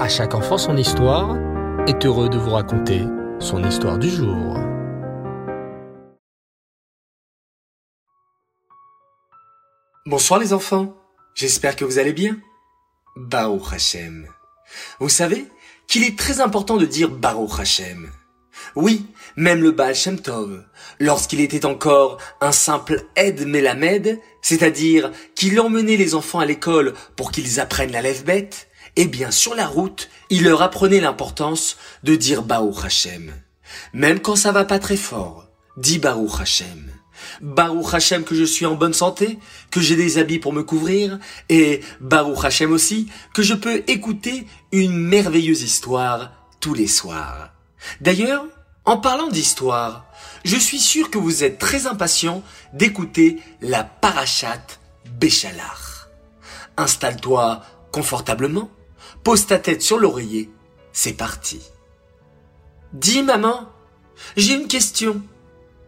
À chaque enfant son histoire est heureux de vous raconter son histoire du jour. Bonsoir les enfants, j'espère que vous allez bien. Baruch Hashem. Vous savez qu'il est très important de dire Baruch Hashem. Oui, même le Baal Shem Tov, lorsqu'il était encore un simple aide Melamed, c'est-à-dire qu'il emmenait les enfants à l'école pour qu'ils apprennent la lève-bête, eh bien sur la route, il leur apprenait l'importance de dire Baruch Hashem. Même quand ça va pas très fort, dis Baruch Hashem. Baruch Hashem que je suis en bonne santé, que j'ai des habits pour me couvrir, et Baruch Hashem aussi que je peux écouter une merveilleuse histoire tous les soirs. D'ailleurs, en parlant d'histoire, je suis sûr que vous êtes très impatient d'écouter la parachate Béchalach. Installe-toi confortablement, pose ta tête sur l'oreiller, c'est parti. Dis maman, j'ai une question,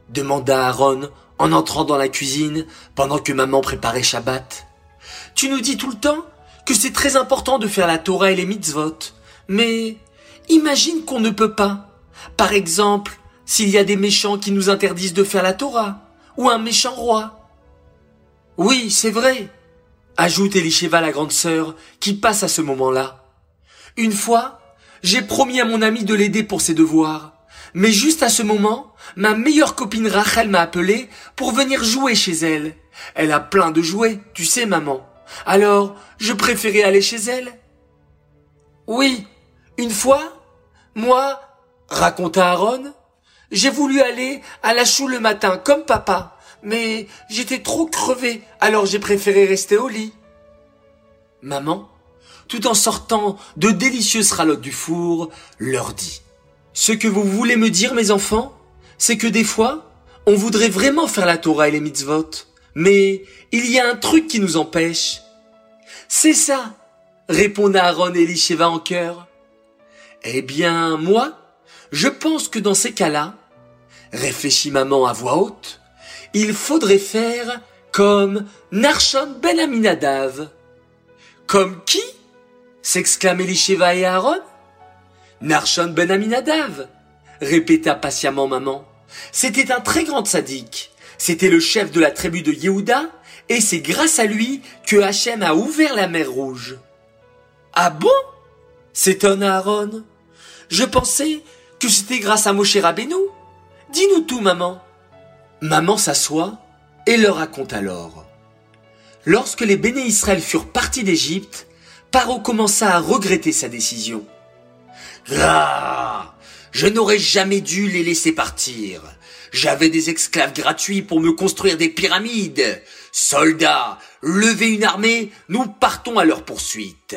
demanda Aaron en entrant dans la cuisine pendant que maman préparait Shabbat. Tu nous dis tout le temps que c'est très important de faire la Torah et les mitzvot, mais imagine qu'on ne peut pas. Par exemple, s'il y a des méchants qui nous interdisent de faire la Torah, ou un méchant roi. Oui, c'est vrai, ajoute Elisheva la grande sœur, qui passe à ce moment-là. Une fois, j'ai promis à mon ami de l'aider pour ses devoirs, mais juste à ce moment, ma meilleure copine Rachel m'a appelé pour venir jouer chez elle. Elle a plein de jouets, tu sais maman. Alors, je préférais aller chez elle. Oui, une fois, moi, raconta Aaron, j'ai voulu aller à la chou le matin comme papa, mais j'étais trop crevé, alors j'ai préféré rester au lit. Maman, tout en sortant de délicieuses ralottes du four, leur dit Ce que vous voulez me dire, mes enfants, c'est que des fois, on voudrait vraiment faire la Torah et les mitzvot, mais il y a un truc qui nous empêche. C'est ça, répondent Aaron et Elisheva en chœur. Eh bien, moi, je pense que dans ces cas-là, réfléchit maman à voix haute, il faudrait faire comme Narshon ben Aminadav. Comme qui? S'exclament Elisheva et Aaron. Narshon ben Aminadav, répéta patiemment maman. C'était un très grand sadique. C'était le chef de la tribu de Yehuda, et c'est grâce à lui que Hachem a ouvert la mer Rouge. Ah bon? s'étonne Aaron. Je pensais que c'était grâce à Moshe Rabbeinu. Dis-nous tout, maman. Maman s'assoit et leur raconte alors. Lorsque les béné Israël furent partis d'Égypte, Paro commença à regretter sa décision. Ah, je n'aurais jamais dû les laisser partir. J'avais des esclaves gratuits pour me construire des pyramides. Soldats, levez une armée, nous partons à leur poursuite.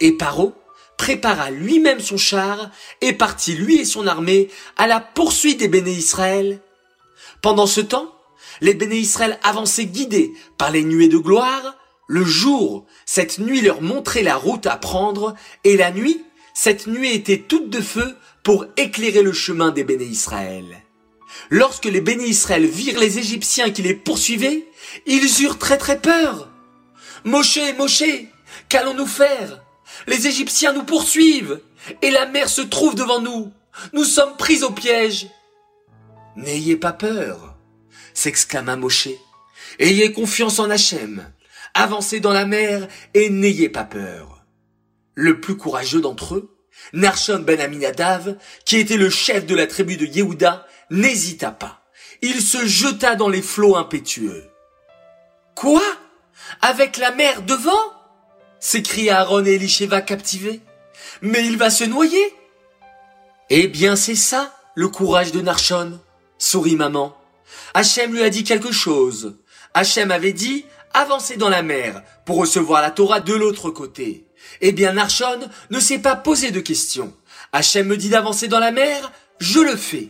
Et Paro prépara lui-même son char et partit lui et son armée à la poursuite des béné Israël. Pendant ce temps, les béné Israël avançaient guidés par les nuées de gloire. Le jour, cette nuit leur montrait la route à prendre et la nuit, cette nuée était toute de feu pour éclairer le chemin des béné Israël. Lorsque les béné Israël virent les Égyptiens qui les poursuivaient, ils eurent très très peur. Moshe, Moshe, qu'allons-nous faire? Les Égyptiens nous poursuivent, et la mer se trouve devant nous. Nous sommes pris au piège. N'ayez pas peur, s'exclama Moshe. Ayez confiance en Hachem. Avancez dans la mer et n'ayez pas peur. Le plus courageux d'entre eux, Narshon ben Aminadav, qui était le chef de la tribu de Yehuda, n'hésita pas. Il se jeta dans les flots impétueux. Quoi? Avec la mer devant? s'écria Aaron et Elisheva captivés. Mais il va se noyer. Eh bien, c'est ça, le courage de Narshon, sourit maman. Hachem lui a dit quelque chose. Hachem avait dit, avancez dans la mer pour recevoir la Torah de l'autre côté. Eh bien, Narshon ne s'est pas posé de questions. Hachem me dit d'avancer dans la mer, je le fais.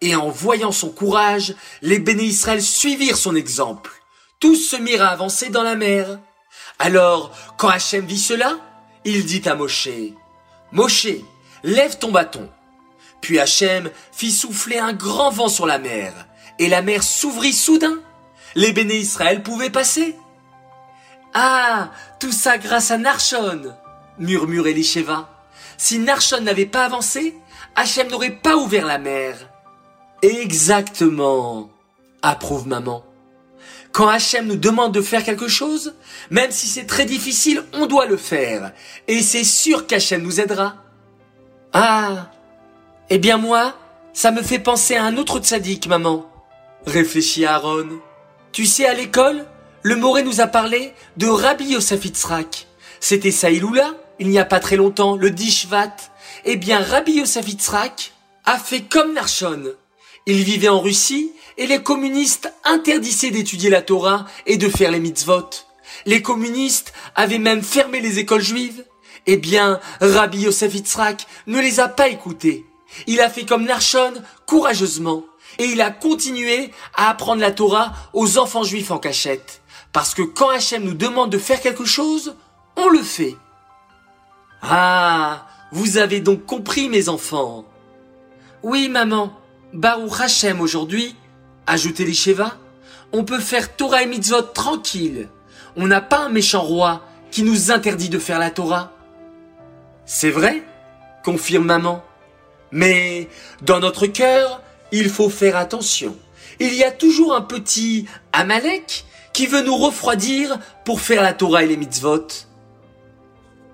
Et en voyant son courage, les béné Israël suivirent son exemple. Tous se mirent à avancer dans la mer. Alors, quand Hachem vit cela, il dit à Moshe, Moshe, lève ton bâton. Puis Hachem fit souffler un grand vent sur la mer, et la mer s'ouvrit soudain. Les béné Israël pouvaient passer. Ah, tout ça grâce à Narshon, murmure Elisheva. Si Narshon n'avait pas avancé, Hachem n'aurait pas ouvert la mer. Exactement, approuve maman. Quand Hachem nous demande de faire quelque chose, même si c'est très difficile, on doit le faire. Et c'est sûr qu'Hachem nous aidera. Ah, eh bien moi, ça me fait penser à un autre tzaddik, maman. Réfléchit Aaron. Tu sais, à l'école, le Moré nous a parlé de Rabbi Yosef Yitzhak. C'était Saïloula, il n'y a pas très longtemps, le Dishvat. Eh bien, Rabbi Yosef Yitzhak a fait comme Narshon. Il vivait en Russie et les communistes interdisaient d'étudier la Torah et de faire les mitzvot. Les communistes avaient même fermé les écoles juives. Eh bien, Rabbi Yosef Yitzhak ne les a pas écoutés. Il a fait comme Narshon courageusement et il a continué à apprendre la Torah aux enfants juifs en cachette. Parce que quand Hachem nous demande de faire quelque chose, on le fait. Ah, vous avez donc compris mes enfants. Oui maman, Baruch Hachem aujourd'hui, ajoutait les on peut faire Torah et Mitzvot tranquille. On n'a pas un méchant roi qui nous interdit de faire la Torah. C'est vrai, confirme maman. Mais dans notre cœur, il faut faire attention. Il y a toujours un petit Amalek qui veut nous refroidir pour faire la Torah et les mitzvot.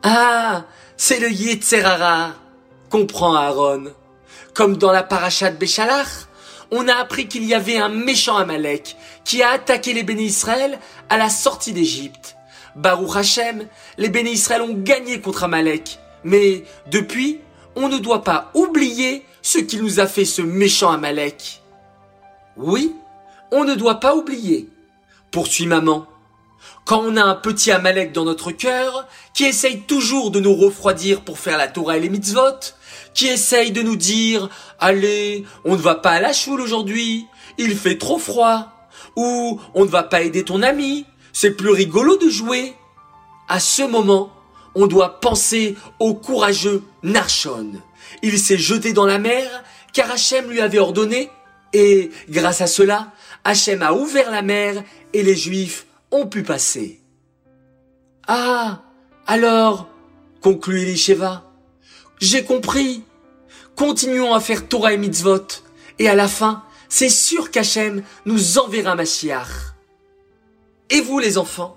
Ah, c'est le Yetzerara, comprend Aaron. Comme dans la parachat Béchalach, on a appris qu'il y avait un méchant Amalek qui a attaqué les bénis Israël à la sortie d'Égypte. Baruch Hashem, les bénis Israël ont gagné contre Amalek. Mais depuis, on ne doit pas oublier ce qu'il nous a fait ce méchant Amalek. Oui, on ne doit pas oublier, poursuit maman. Quand on a un petit Amalek dans notre cœur, qui essaye toujours de nous refroidir pour faire la Torah et les mitzvot, qui essaye de nous dire, allez, on ne va pas à la choule aujourd'hui, il fait trop froid, ou on ne va pas aider ton ami, c'est plus rigolo de jouer. À ce moment, on doit penser au courageux Narshon. Il s'est jeté dans la mer car Hachem lui avait ordonné et grâce à cela, Hachem a ouvert la mer et les Juifs ont pu passer. Ah, alors, conclut Elisheva, j'ai compris. Continuons à faire Torah et mitzvot. Et à la fin, c'est sûr qu'Hachem nous enverra Mashiach. Et vous les enfants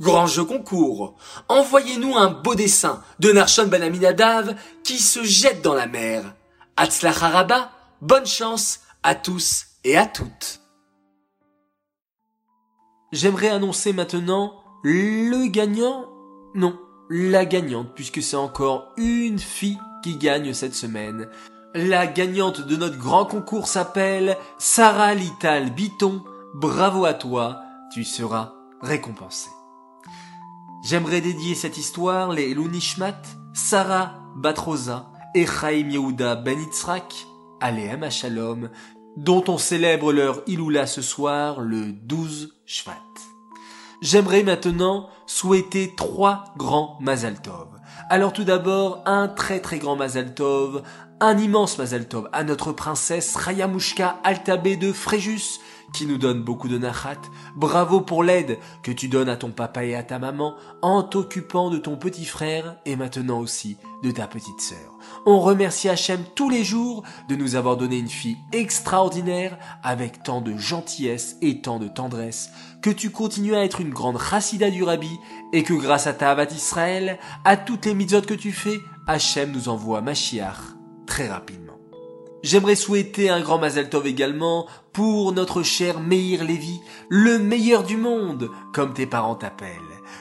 Grand jeu concours. Envoyez-nous un beau dessin de Narshon Ben Aminadav qui se jette dans la mer. Haraba, bonne chance à tous et à toutes. J'aimerais annoncer maintenant le gagnant. Non, la gagnante, puisque c'est encore une fille qui gagne cette semaine. La gagnante de notre grand concours s'appelle Sarah Lital Biton. Bravo à toi, tu seras récompensée. J'aimerais dédier cette histoire les Elunishmat, Sarah Batroza et Chaim Yehuda Ben Yitzhak, Aleem Shalom, dont on célèbre leur Iloula ce soir le 12 Shvat. J'aimerais maintenant souhaiter trois grands Mazal Tov. Alors tout d'abord, un très très grand Mazal Tov, un immense Mazal Tov à notre princesse Rayamushka Altabé de Fréjus, qui nous donne beaucoup de nachat. Bravo pour l'aide que tu donnes à ton papa et à ta maman en t'occupant de ton petit frère et maintenant aussi de ta petite sœur. On remercie Hachem tous les jours de nous avoir donné une fille extraordinaire avec tant de gentillesse et tant de tendresse, que tu continues à être une grande chassida du rabbi et que grâce à ta Avat Israël, à toutes les mitzvot que tu fais, Hachem nous envoie Mashiach très rapidement. J'aimerais souhaiter un grand Mazel Tov également pour notre cher Meir Lévy, le meilleur du monde, comme tes parents t'appellent.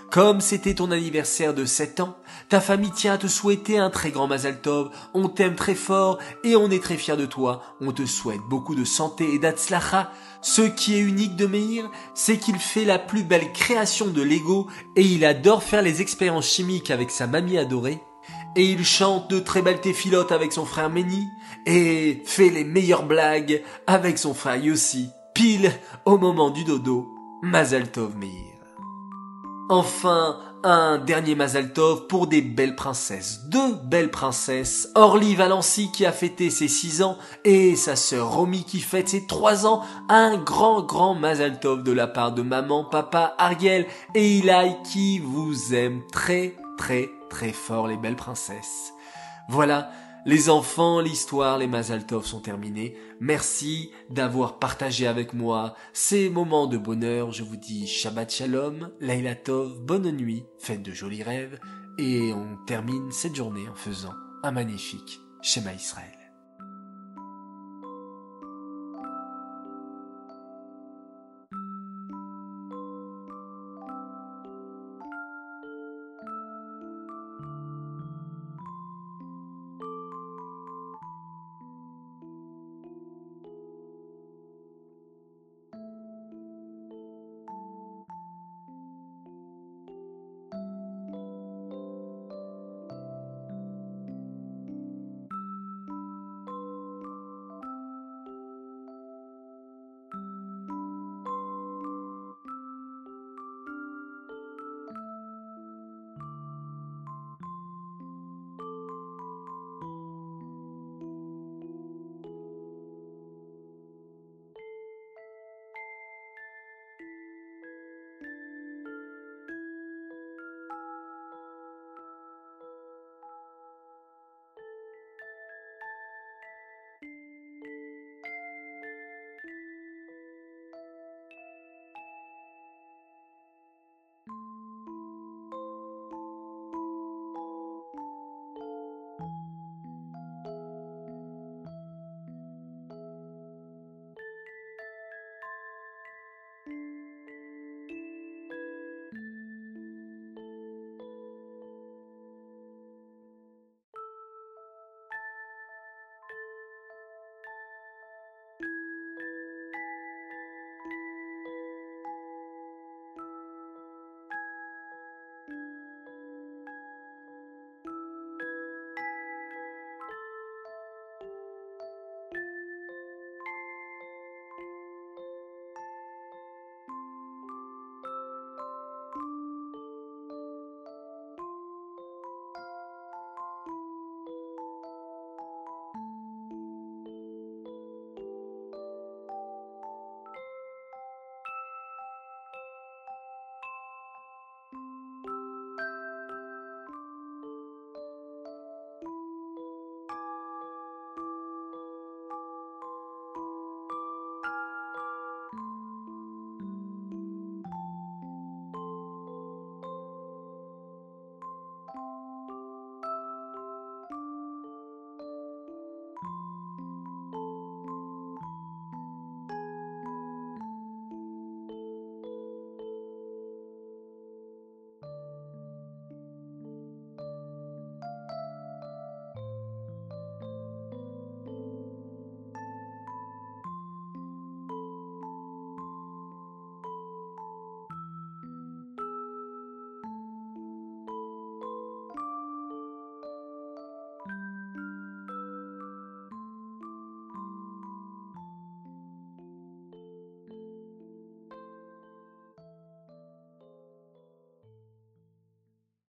Comme c'était ton anniversaire de 7 ans, ta famille tient à te souhaiter un très grand Mazel Tov, on t'aime très fort et on est très fiers de toi, on te souhaite beaucoup de santé et d'atzlacha. Ce qui est unique de Meir, c'est qu'il fait la plus belle création de Lego et il adore faire les expériences chimiques avec sa mamie adorée et il chante de très belles téphilotes avec son frère Méni, et fait les meilleures blagues avec son frère Yossi, pile au moment du dodo, Mazal Tov Meir. Enfin, un dernier Mazal Tov pour des belles princesses, deux belles princesses, Orly Valency qui a fêté ses six ans et sa sœur Romy qui fête ses trois ans, un grand grand Mazal Tov de la part de maman, papa, Ariel et Eli qui vous aime très très très fort les belles princesses. Voilà, les enfants, l'histoire, les Mazaltov sont terminés. Merci d'avoir partagé avec moi ces moments de bonheur. Je vous dis Shabbat Shalom, Laila Tov, bonne nuit, faites de jolis rêves, et on termine cette journée en faisant un magnifique schéma Israël.